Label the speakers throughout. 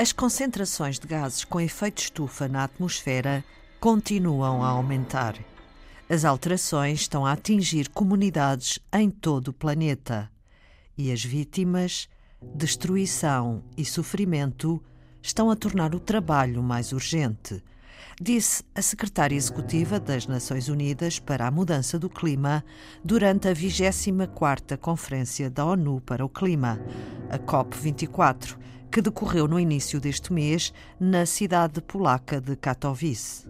Speaker 1: As concentrações de gases com efeito estufa na atmosfera continuam a aumentar. As alterações estão a atingir comunidades em todo o planeta. E as vítimas, destruição e sofrimento estão a tornar o trabalho mais urgente disse a secretária executiva das Nações Unidas para a Mudança do Clima durante a 24ª Conferência da ONU para o Clima, a COP24, que decorreu no início deste mês na cidade polaca de Katowice.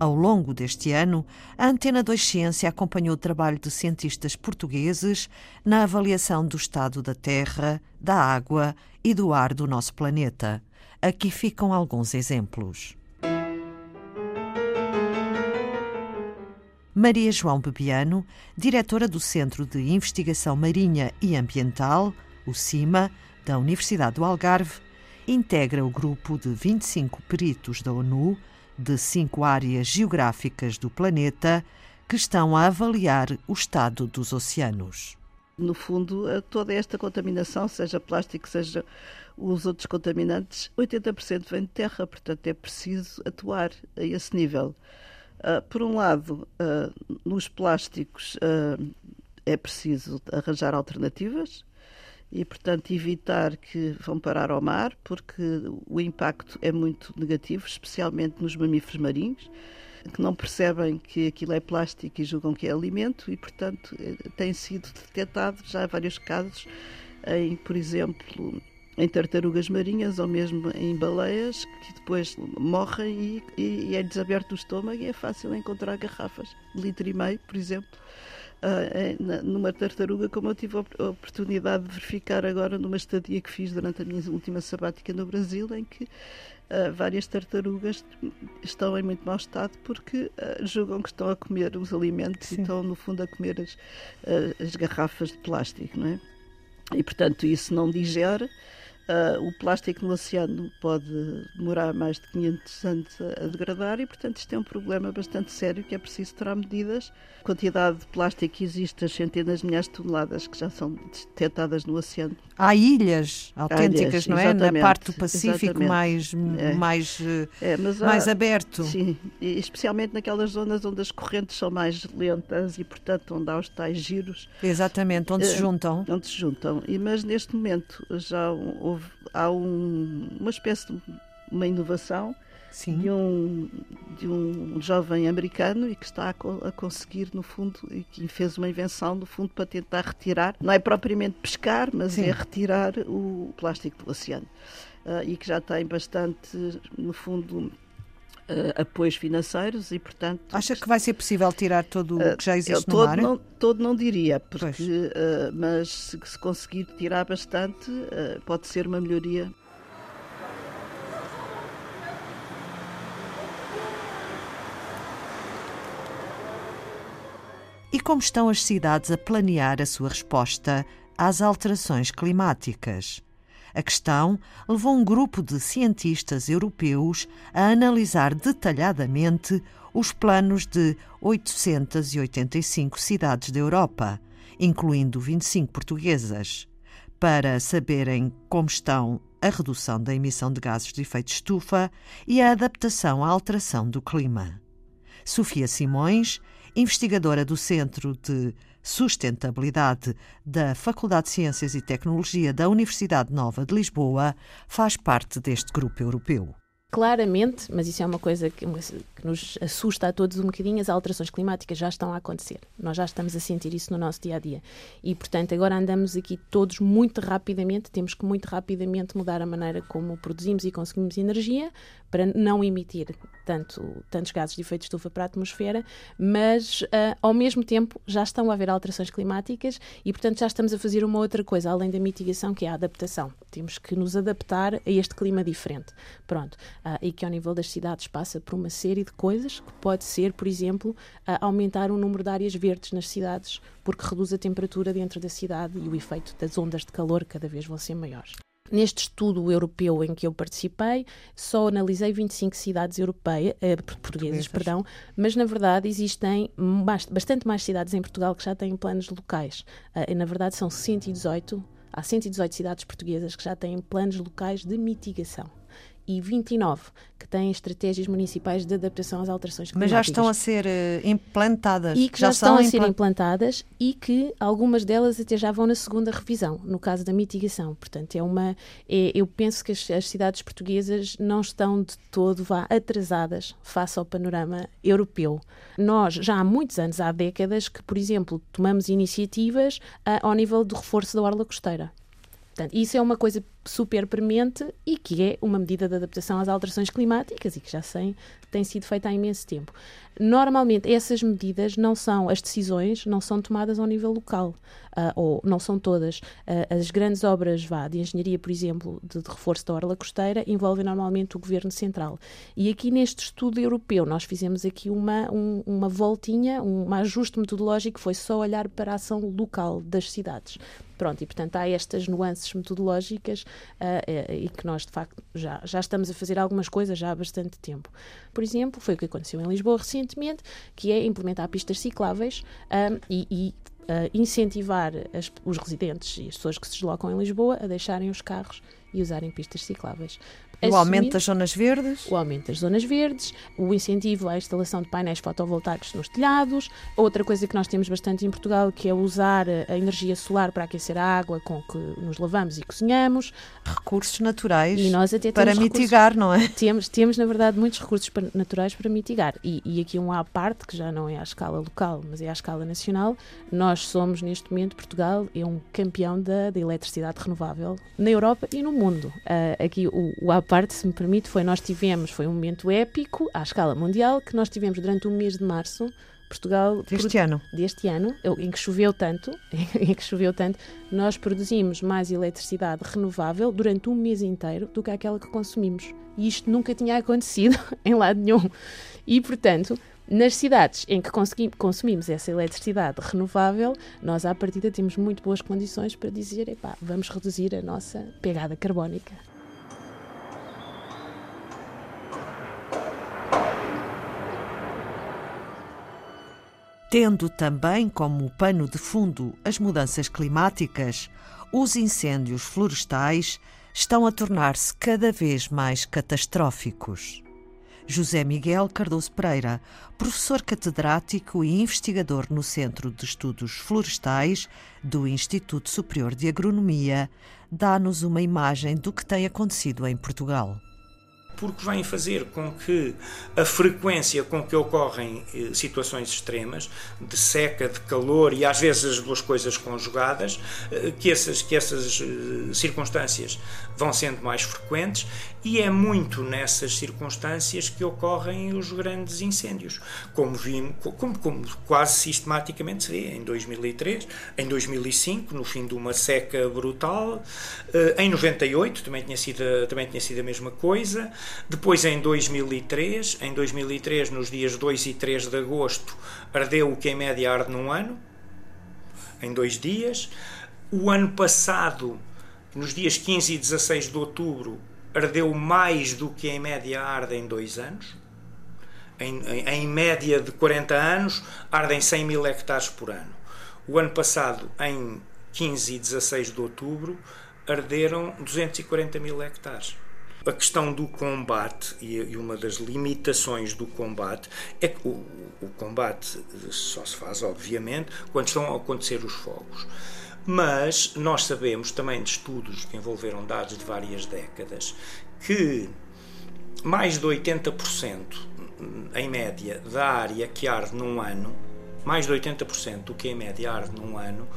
Speaker 1: Ao longo deste ano, a Antena 2 Ciência acompanhou o trabalho de cientistas portugueses na avaliação do estado da terra, da água e do ar do nosso planeta. Aqui ficam alguns exemplos. Maria João Bebiano, diretora do Centro de Investigação Marinha e Ambiental, o CIMA, da Universidade do Algarve, integra o grupo de 25 peritos da ONU de cinco áreas geográficas do planeta que estão a avaliar o estado dos oceanos.
Speaker 2: No fundo, toda esta contaminação, seja plástico, seja os outros contaminantes, 80% vem de terra, portanto é preciso atuar a esse nível. Uh, por um lado, uh, nos plásticos uh, é preciso arranjar alternativas e, portanto, evitar que vão parar ao mar, porque o impacto é muito negativo, especialmente nos mamíferos marinhos, que não percebem que aquilo é plástico e julgam que é alimento, e, portanto, eh, tem sido detectado já vários casos em, por exemplo, em tartarugas marinhas ou mesmo em baleias que depois morrem e, e, é desaberto o estômago e é fácil encontrar garrafas de litro e meio, por exemplo, numa tartaruga, como eu tive a oportunidade de verificar agora numa estadia que fiz durante a minha última sabática no Brasil, em que uh, várias tartarugas estão em muito mau estado porque uh, julgam que estão a comer os alimentos Sim. e estão, no fundo, a comer as, as garrafas de plástico, não é? E, portanto, isso não digere Uh, o plástico no oceano pode demorar mais de 500 anos a, a, degradar e, portanto, isto é um problema bastante sério que é preciso tomar medidas. A quantidade de plástico que existe, as centenas de milhares de toneladas que já são detectadas no oceano.
Speaker 1: Há ilhas autênticas, ilhas, não é? Na parte do Pacífico mais, é. mais, é, mais aberto.
Speaker 2: Sim, e especialmente naquelas zonas onde as correntes são mais lentas e, portanto, onde há os tais giros.
Speaker 1: Exatamente, onde se eh, juntam.
Speaker 2: Onde se juntam. E, mas neste momento já houve houve, há um, uma espécie de uma inovação de um, de um jovem americano e que está a, a, conseguir, no fundo, e que fez uma invenção, no fundo, para tentar retirar, não é propriamente pescar, mas Sim. é retirar o plástico do oceano. Uh, e que já tem bastante, no fundo, Uh, apoios financeiros e, portanto...
Speaker 1: Acha que vai ser possível tirar todo o que já existe uh,
Speaker 2: todo
Speaker 1: no mar?
Speaker 2: Não, todo não diria, porque, uh, mas se, se, conseguir tirar bastante, pode ser uma melhoria.
Speaker 1: E como estão as cidades a planear a sua resposta às alterações climáticas? A questão levou um grupo de cientistas europeus a analisar detalhadamente os planos de 885 cidades da Europa, incluindo 25 portuguesas, para saberem como estão a redução da emissão de gases de efeito estufa e a adaptação à alteração do clima. Sofia Simões, investigadora do Centro de Sustentabilidade da Faculdade de Ciências e Tecnologia da Universidade Nova de Lisboa, faz parte deste grupo europeu.
Speaker 3: Claramente, mas isso é uma coisa que, que, nos assusta a todos um bocadinho, as alterações climáticas já estão a acontecer. Nós já estamos a sentir isso no nosso dia a dia. E, portanto, agora andamos aqui todos muito rapidamente, temos que muito rapidamente mudar a maneira como produzimos e consumimos energia para não emitir tanto, tantos gases de efeito de estufa para a atmosfera, mas uh, ao mesmo tempo já estão a haver alterações climáticas e, portanto, já estamos a fazer uma outra coisa além da mitigação, que é a adaptação. Temos que nos adaptar a este clima diferente. Pronto. Uh, e que ao nível das cidades passa por uma série de coisas, que pode ser, por exemplo, uh, aumentar o número de áreas verdes nas cidades, porque reduz a temperatura dentro da cidade e o efeito das ondas de calor cada vez vão ser maiores. Neste estudo europeu em que eu participei, só analisei 25 cidades europeias, eh, portuguesas, perdão, mas na verdade existem bastante mais cidades em Portugal que já têm planos locais. Eh, na verdade são 118, há 118 cidades portuguesas que já têm planos locais de mitigação. E 29 que têm estratégias municipais de adaptação às alterações
Speaker 1: climáticas. Mas já estão a ser uh, implantadas.
Speaker 3: E que já, já estão a ser implantadas e que algumas delas até já vão na segunda revisão, no caso da mitigação. Portanto, é uma. É, eu penso que as, as, cidades portuguesas não estão de todo vá, atrasadas face ao panorama europeu. Nós, já há muitos anos, há décadas, que, por exemplo, tomamos iniciativas uh, ao nível do reforço da orla costeira. Portanto, isso é uma coisa super premente e que é uma medida de adaptação às alterações climáticas e que já sei, tem sido feita há imenso tempo. Normalmente, essas medidas não são, as decisões não são tomadas ao nível local, uh, ou não são todas. Uh, as grandes obras vá, de engenharia, por exemplo, de, de, reforço da orla costeira, envolvem normalmente o governo central. E aqui neste estudo europeu, nós fizemos aqui uma, um, uma voltinha, um ajuste metodológico foi só olhar para a ação local das cidades. Pronto, e portanto há estas nuances metodológicas uh, e que nós, de facto, já, já estamos a fazer algumas coisas já há bastante tempo. Por exemplo, foi o que aconteceu em Lisboa recentemente, que é implementar pistas cicláveis um, e, e uh, incentivar as, os residentes e as pessoas que se deslocam em Lisboa a deixarem os carros e usarem pistas cicláveis.
Speaker 1: O aumento das zonas verdes?
Speaker 3: O aumento das zonas verdes, o incentivo à instalação de painéis fotovoltaicos nos telhados. Outra coisa que nós temos bastante em Portugal, que é usar a energia solar para aquecer a água com que nos lavamos e cozinhamos.
Speaker 1: Recursos naturais e nós até para mitigar, não é?
Speaker 3: Temos, temos, na verdade, muitos recursos naturais para mitigar. E, e aqui um à parte, que já não é à escala local, mas é à escala nacional. Nós somos, neste momento, Portugal é um campeão da, da eletricidade renovável na Europa e no mundo. Uh, aqui o, o parte, se me permite, foi nós tivemos, foi um momento épico à escala mundial que nós tivemos durante o mês de março. Portugal
Speaker 1: deste ano,
Speaker 3: deste ano, em que choveu tanto, em que choveu tanto, nós produzimos mais eletricidade renovável durante um mês inteiro do que aquela que consumimos. E isto nunca tinha acontecido em lado nenhum. E portanto, nas cidades em que consumimos essa eletricidade renovável, nós à partida temos muito boas condições para dizer, epá, vamos reduzir a nossa pegada carbónica.
Speaker 1: Tendo também como pano de fundo as mudanças climáticas, os incêndios florestais estão a tornar-se cada vez mais catastróficos. José Miguel Cardoso Pereira, professor catedrático e investigador no Centro de Estudos Florestais do Instituto Superior de Agronomia, dá-nos uma imagem do que tem acontecido em Portugal
Speaker 4: porque vem fazer com que a frequência com que ocorrem eh, situações extremas, de seca, de calor e às vezes as duas coisas conjugadas, eh, que essas, que essas eh, circunstâncias vão sendo mais frequentes e é muito nessas circunstâncias que ocorrem os grandes incêndios, como vimos, como, como quase sistematicamente se vê em 2003, em 2005, no fim de uma seca brutal, em 98 também tinha sido, também tinha sido a mesma coisa, depois, em 2003, em 2003, nos dias 2 e 3 de agosto, ardeu o que em média arde num ano, em dois dias. O ano passado, nos dias 15 e 16 de outubro, ardeu mais do que em média arde em dois anos. Em, em, em média de 40 anos, ardem 100 mil hectares por ano. O ano passado, em 15 e 16 de outubro, arderam 240 mil hectares a questão do combate e uma das limitações do combate é que o, o combate só se faz, obviamente, quando estão a acontecer os fogos. Mas nós sabemos também de estudos que envolveram dados de várias décadas que mais de 80% em média da área que arde num ano, mais de 80% do que em média arde num ano,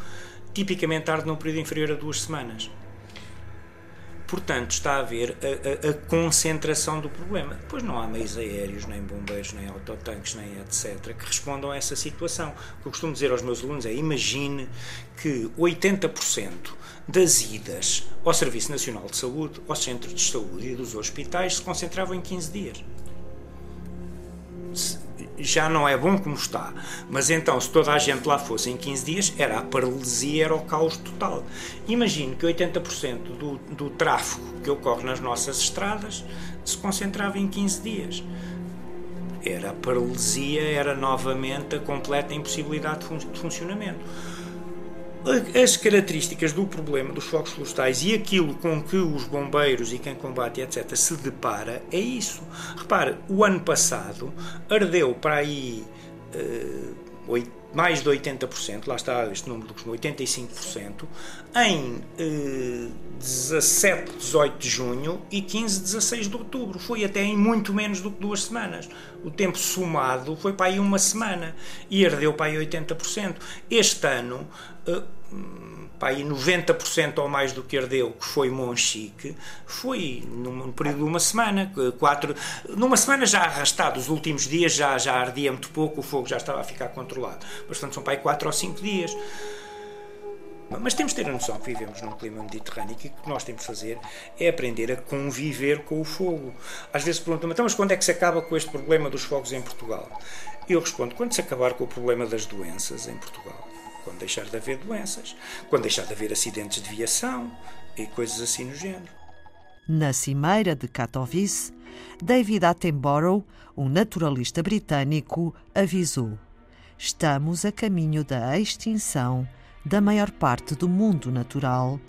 Speaker 4: tipicamente arde num período inferior a duas semanas. Portanto, está a haver a, a, a, concentração do problema. Depois não há meios aéreos, nem bombeiros, nem autotanques, nem etc., que respondam a essa situação. O que eu costumo dizer aos meus alunos é: imagine que 80% das idas ao Serviço Nacional de Saúde, aos centros de saúde e dos hospitais se concentravam em 15 dias já não é bom como está. Mas então, se toda a gente lá fosse em 15 dias, era a paralisia, era o caos total. Imagino que 80% do, do tráfego que ocorre nas nossas estradas se concentrava em 15 dias. Era a paralisia, era novamente a completa impossibilidade de, fun de funcionamento. As características do problema dos fogos florestais e aquilo com que os bombeiros e quem combate, etc., se depara é isso. Repare, o ano passado ardeu para aí uh, mais de 80%, lá está este número dos 85%, em uh, 17, 18 de junho e 15, 16 de outubro. Foi até em muito menos do que duas semanas. O tempo somado foi para aí uma semana e ardeu para aí 80%. Este ano, uh, aí 90% ou mais do que ardeu, que foi Monchique, foi num período de uma semana, quatro, numa semana já arrastado, os últimos dias já, já ardia muito pouco, o fogo já estava a ficar controlado. Portanto, são para aí 4 ou 5 dias. Mas temos de ter a noção que vivemos num clima mediterrâneo e que o que nós temos de fazer é aprender a conviver com o fogo. Às vezes perguntam-me, então, mas quando é que se acaba com este problema dos fogos em Portugal? Eu respondo, quando se acabar com o problema das doenças em Portugal. Quando deixar de haver doenças, quando deixar de haver acidentes de viação e coisas assim no género.
Speaker 1: Na cimeira de Katowice, David Attenborough, um naturalista britânico, avisou: Estamos a caminho da extinção da maior parte do mundo natural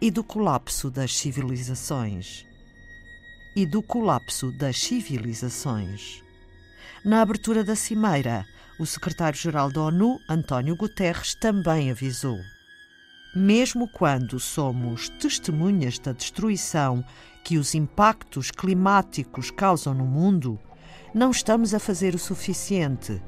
Speaker 1: e do colapso das civilizações. E do colapso das civilizações. Na abertura da cimeira, o secretário-geral da ONU, António Guterres, também avisou. Mesmo quando somos testemunhas da destruição que os impactos climáticos causam no mundo, não estamos a fazer o suficiente.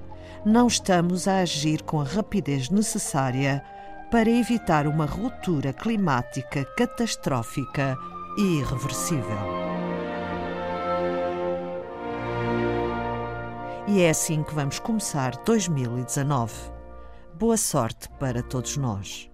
Speaker 1: Não estamos a agir com a rapidez necessária para evitar uma ruptura climática catastrófica e irreversível. E é assim que vamos começar 2019. Boa sorte para todos nós.